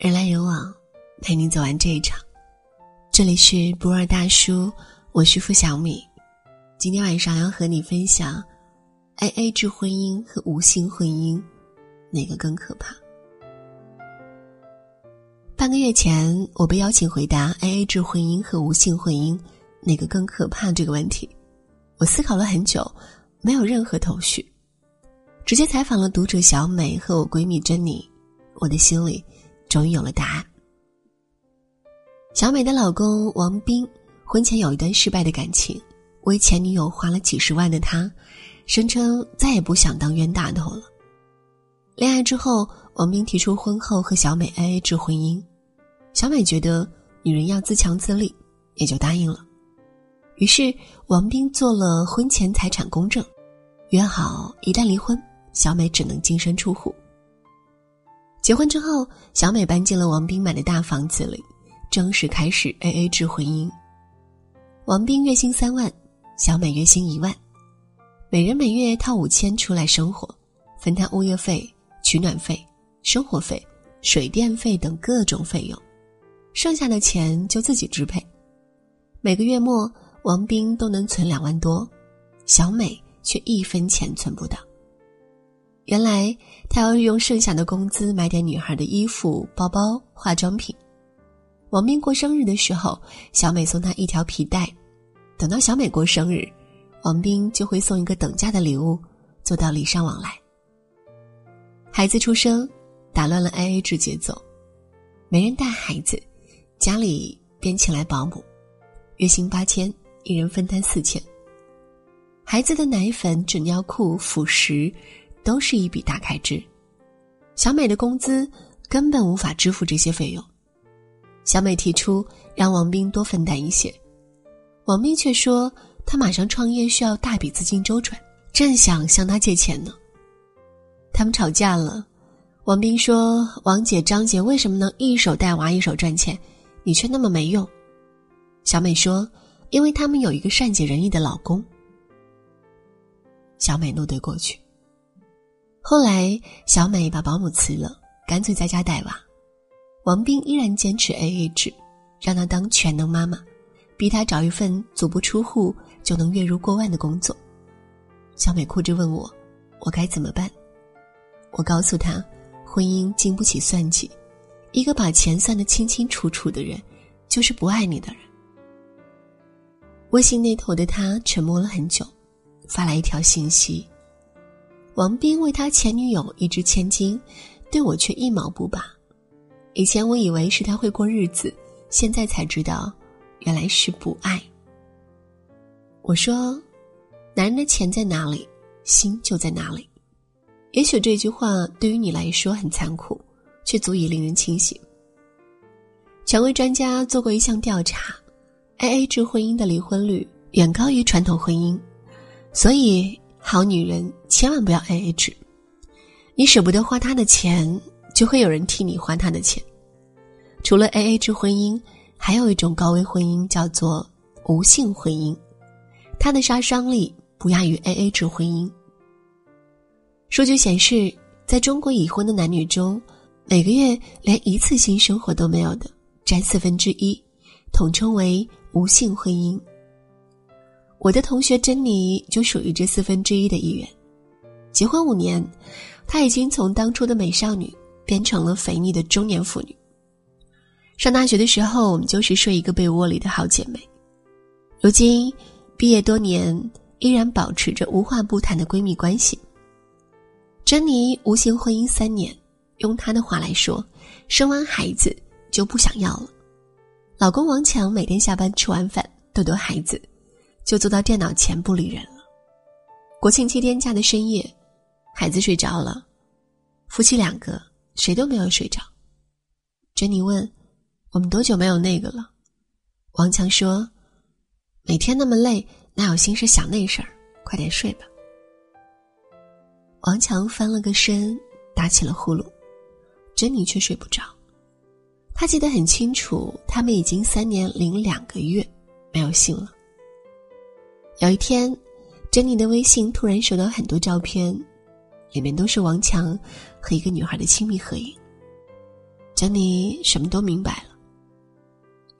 人来人往，陪你走完这一场。这里是不二大叔，我是付小米。今天晚上要和你分享，A A 制婚姻和无性婚姻，哪个更可怕？半个月前，我被邀请回答 A A 制婚姻和无性婚姻哪个更可怕这个问题。我思考了很久，没有任何头绪，直接采访了读者小美和我闺蜜珍妮。我的心里。终于有了答案。小美的老公王斌婚前有一段失败的感情，为前女友花了几十万的他，声称再也不想当冤大头了。恋爱之后，王斌提出婚后和小美 AA 制婚姻，小美觉得女人要自强自立，也就答应了。于是，王斌做了婚前财产公证，约好一旦离婚，小美只能净身出户。结婚之后，小美搬进了王斌买的大房子里，正式开始 A A 制婚姻。王斌月薪三万，小美月薪一万，每人每月掏五千出来生活，分摊物业费、取暖费、生活费、水电费等各种费用，剩下的钱就自己支配。每个月末，王斌都能存两万多，小美却一分钱存不到。原来他要用剩下的工资买点女孩的衣服、包包、化妆品。王斌过生日的时候，小美送他一条皮带。等到小美过生日，王斌就会送一个等价的礼物，做到礼尚往来。孩子出生，打乱了 A A 制节奏，没人带孩子，家里便请来保姆，月薪八千，一人分担四千。孩子的奶粉、纸尿裤、辅食。都是一笔大开支，小美的工资根本无法支付这些费用。小美提出让王斌多分担一些，王斌却说他马上创业需要大笔资金周转，正想向他借钱呢。他们吵架了，王斌说：“王姐、张姐为什么能一手带娃一手赚钱，你却那么没用？”小美说：“因为他们有一个善解人意的老公。”小美怒怼过去。后来，小美把保姆辞了，干脆在家带娃。王斌依然坚持 A A 制，让她当全能妈妈，逼她找一份足不出户就能月入过万的工作。小美哭着问我：“我该怎么办？”我告诉她：“婚姻经不起算计，一个把钱算得清清楚楚的人，就是不爱你的人。”微信那头的他沉默了很久，发来一条信息。王斌为他前女友一掷千金，对我却一毛不拔。以前我以为是他会过日子，现在才知道，原来是不爱。我说：“男人的钱在哪里，心就在哪里。”也许这句话对于你来说很残酷，却足以令人清醒。权威专家做过一项调查，A A 制婚姻的离婚率远高于传统婚姻，所以。好女人千万不要 A A 制，你舍不得花他的钱，就会有人替你花他的钱。除了 A A 制婚姻，还有一种高危婚姻叫做无性婚姻，它的杀伤力不亚于 A A 制婚姻。数据显示，在中国已婚的男女中，每个月连一次性生活都没有的占四分之一，统称为无性婚姻。我的同学珍妮就属于这四分之一的一员，结婚五年，她已经从当初的美少女变成了肥腻的中年妇女。上大学的时候，我们就是睡一个被窝里的好姐妹，如今毕业多年，依然保持着无话不谈的闺蜜关系。珍妮无性婚姻三年，用她的话来说，生完孩子就不想要了。老公王强每天下班吃完饭逗逗孩子。就坐到电脑前不理人了。国庆七天假的深夜，孩子睡着了，夫妻两个谁都没有睡着。珍妮问：“我们多久没有那个了？”王强说：“每天那么累，哪有心思想那事儿？快点睡吧。”王强翻了个身，打起了呼噜，珍妮却睡不着。他记得很清楚，他们已经三年零两个月没有性了。有一天，珍妮的微信突然收到很多照片，里面都是王强和一个女孩的亲密合影。珍妮什么都明白了。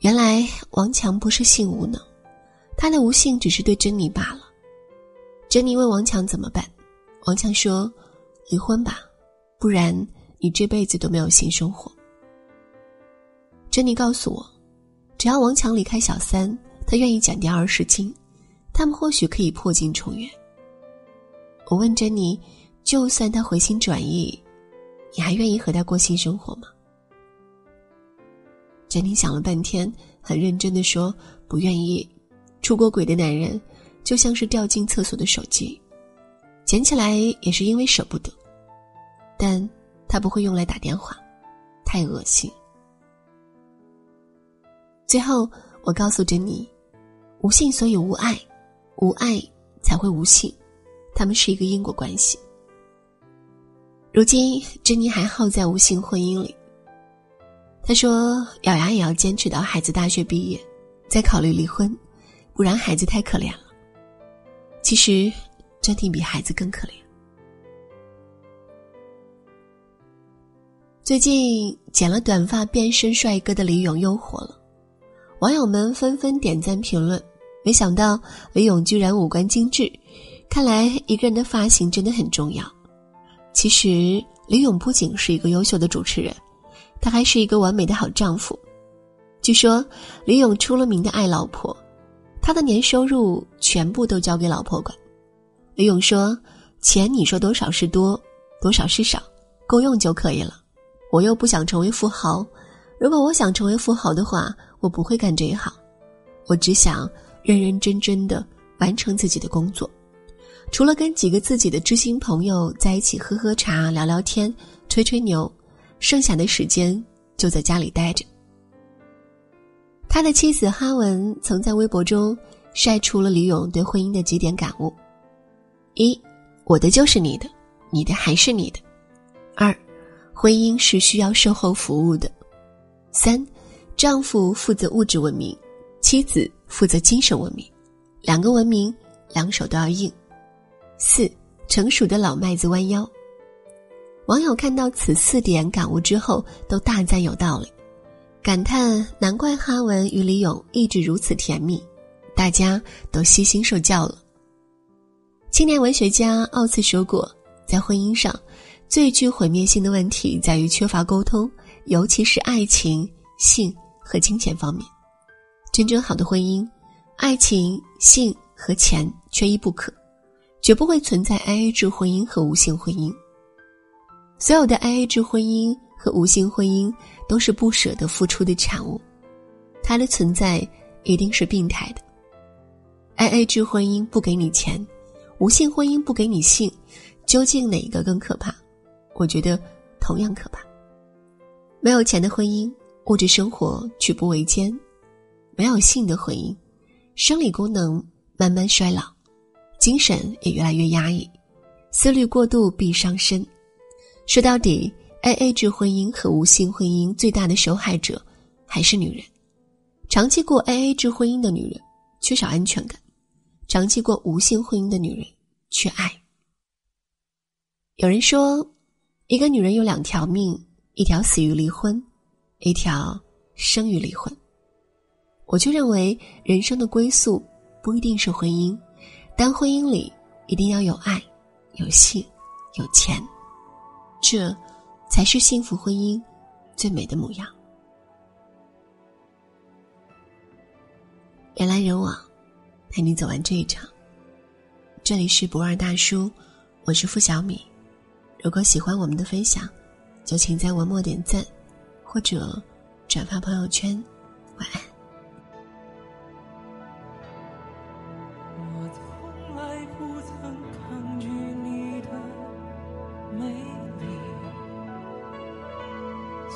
原来王强不是性无能，他的无性只是对珍妮罢了。珍妮问王强怎么办，王强说：“离婚吧，不然你这辈子都没有性生活。”珍妮告诉我，只要王强离开小三，他愿意减掉二十斤，他们或许可以破镜重圆。我问珍妮：“就算他回心转意，你还愿意和他过性生活吗？”珍妮想了半天，很认真的说：“不愿意。出过轨的男人，就像是掉进厕所的手机，捡起来也是因为舍不得，但他不会用来打电话，太恶心。”最后，我告诉珍妮：“无性所以无爱，无爱才会无性，他们是一个因果关系。”如今，珍妮还耗在无性婚姻里。他说：“咬牙也要坚持到孩子大学毕业，再考虑离婚，不然孩子太可怜了。”其实，珍妮比孩子更可怜。最近剪了短发变身帅哥的李勇又火了，网友们纷纷点赞评论。没想到李勇居然五官精致，看来一个人的发型真的很重要。其实，李勇不仅是一个优秀的主持人。他还是一个完美的好丈夫。据说李勇出了名的爱老婆，他的年收入全部都交给老婆管。李勇说：“钱你说多少是多，多少是少，够用就可以了。我又不想成为富豪，如果我想成为富豪的话，我不会干这一行。我只想认认真真的完成自己的工作，除了跟几个自己的知心朋友在一起喝喝茶、聊聊天、吹吹牛。”剩下的时间就在家里待着。他的妻子哈文曾在微博中晒出了李勇对婚姻的几点感悟：一，我的就是你的，你的还是你的；二，婚姻是需要售后服务的；三，丈夫负责物质文明，妻子负责精神文明，两个文明两手都要硬；四，成熟的老麦子弯腰。网友看到此四点感悟之后，都大赞有道理，感叹难怪哈文与李勇一直如此甜蜜，大家都悉心受教了。青年文学家奥茨说过，在婚姻上，最具毁灭性的问题在于缺乏沟通，尤其是爱情、性和金钱方面。真正好的婚姻，爱情、性和钱缺一不可，绝不会存在 AA 制婚姻和无性婚姻。所有的 AA 制婚姻和无性婚姻都是不舍得付出的产物，它的存在一定是病态的。AA 制婚姻不给你钱，无性婚姻不给你性，究竟哪一个更可怕？我觉得同样可怕。没有钱的婚姻，物质生活举步维艰；没有性的婚姻，生理功能慢慢衰老，精神也越来越压抑，思虑过度必伤身。说到底，A A 制婚姻和无性婚姻最大的受害者还是女人。长期过 A A 制婚姻的女人缺少安全感，长期过无性婚姻的女人缺爱。有人说，一个女人有两条命，一条死于离婚，一条生于离婚。我就认为，人生的归宿不一定是婚姻，但婚姻里一定要有爱、有性、有钱。这，才是幸福婚姻最美的模样。人来人往，陪你走完这一场。这里是不二大叔，我是付小米。如果喜欢我们的分享，就请在文末点赞，或者转发朋友圈。晚安。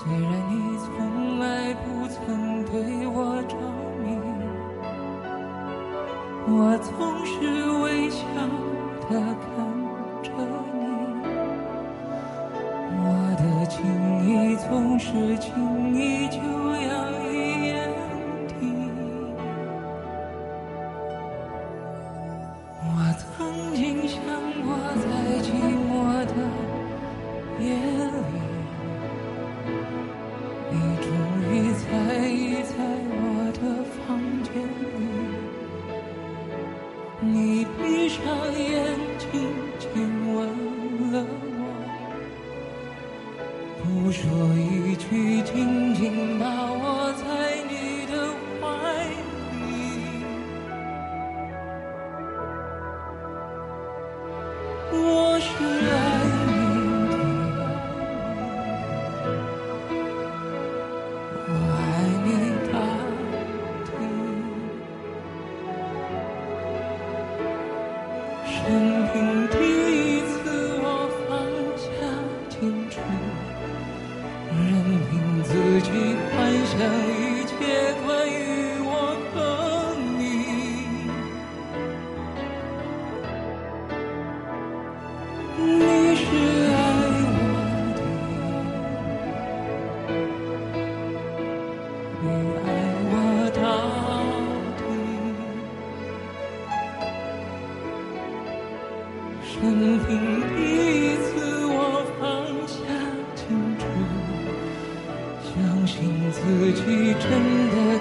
虽然你从来不曾对我着迷，我总是微笑的看着你，我的情意总是轻易就洋溢眼底。我曾 you. 自己真的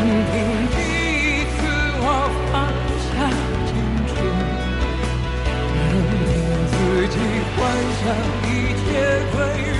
任凭第一次我放下矜持任凭自己幻想一切归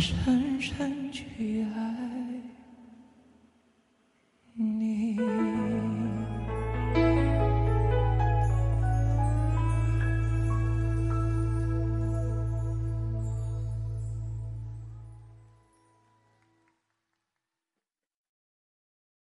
深深去爱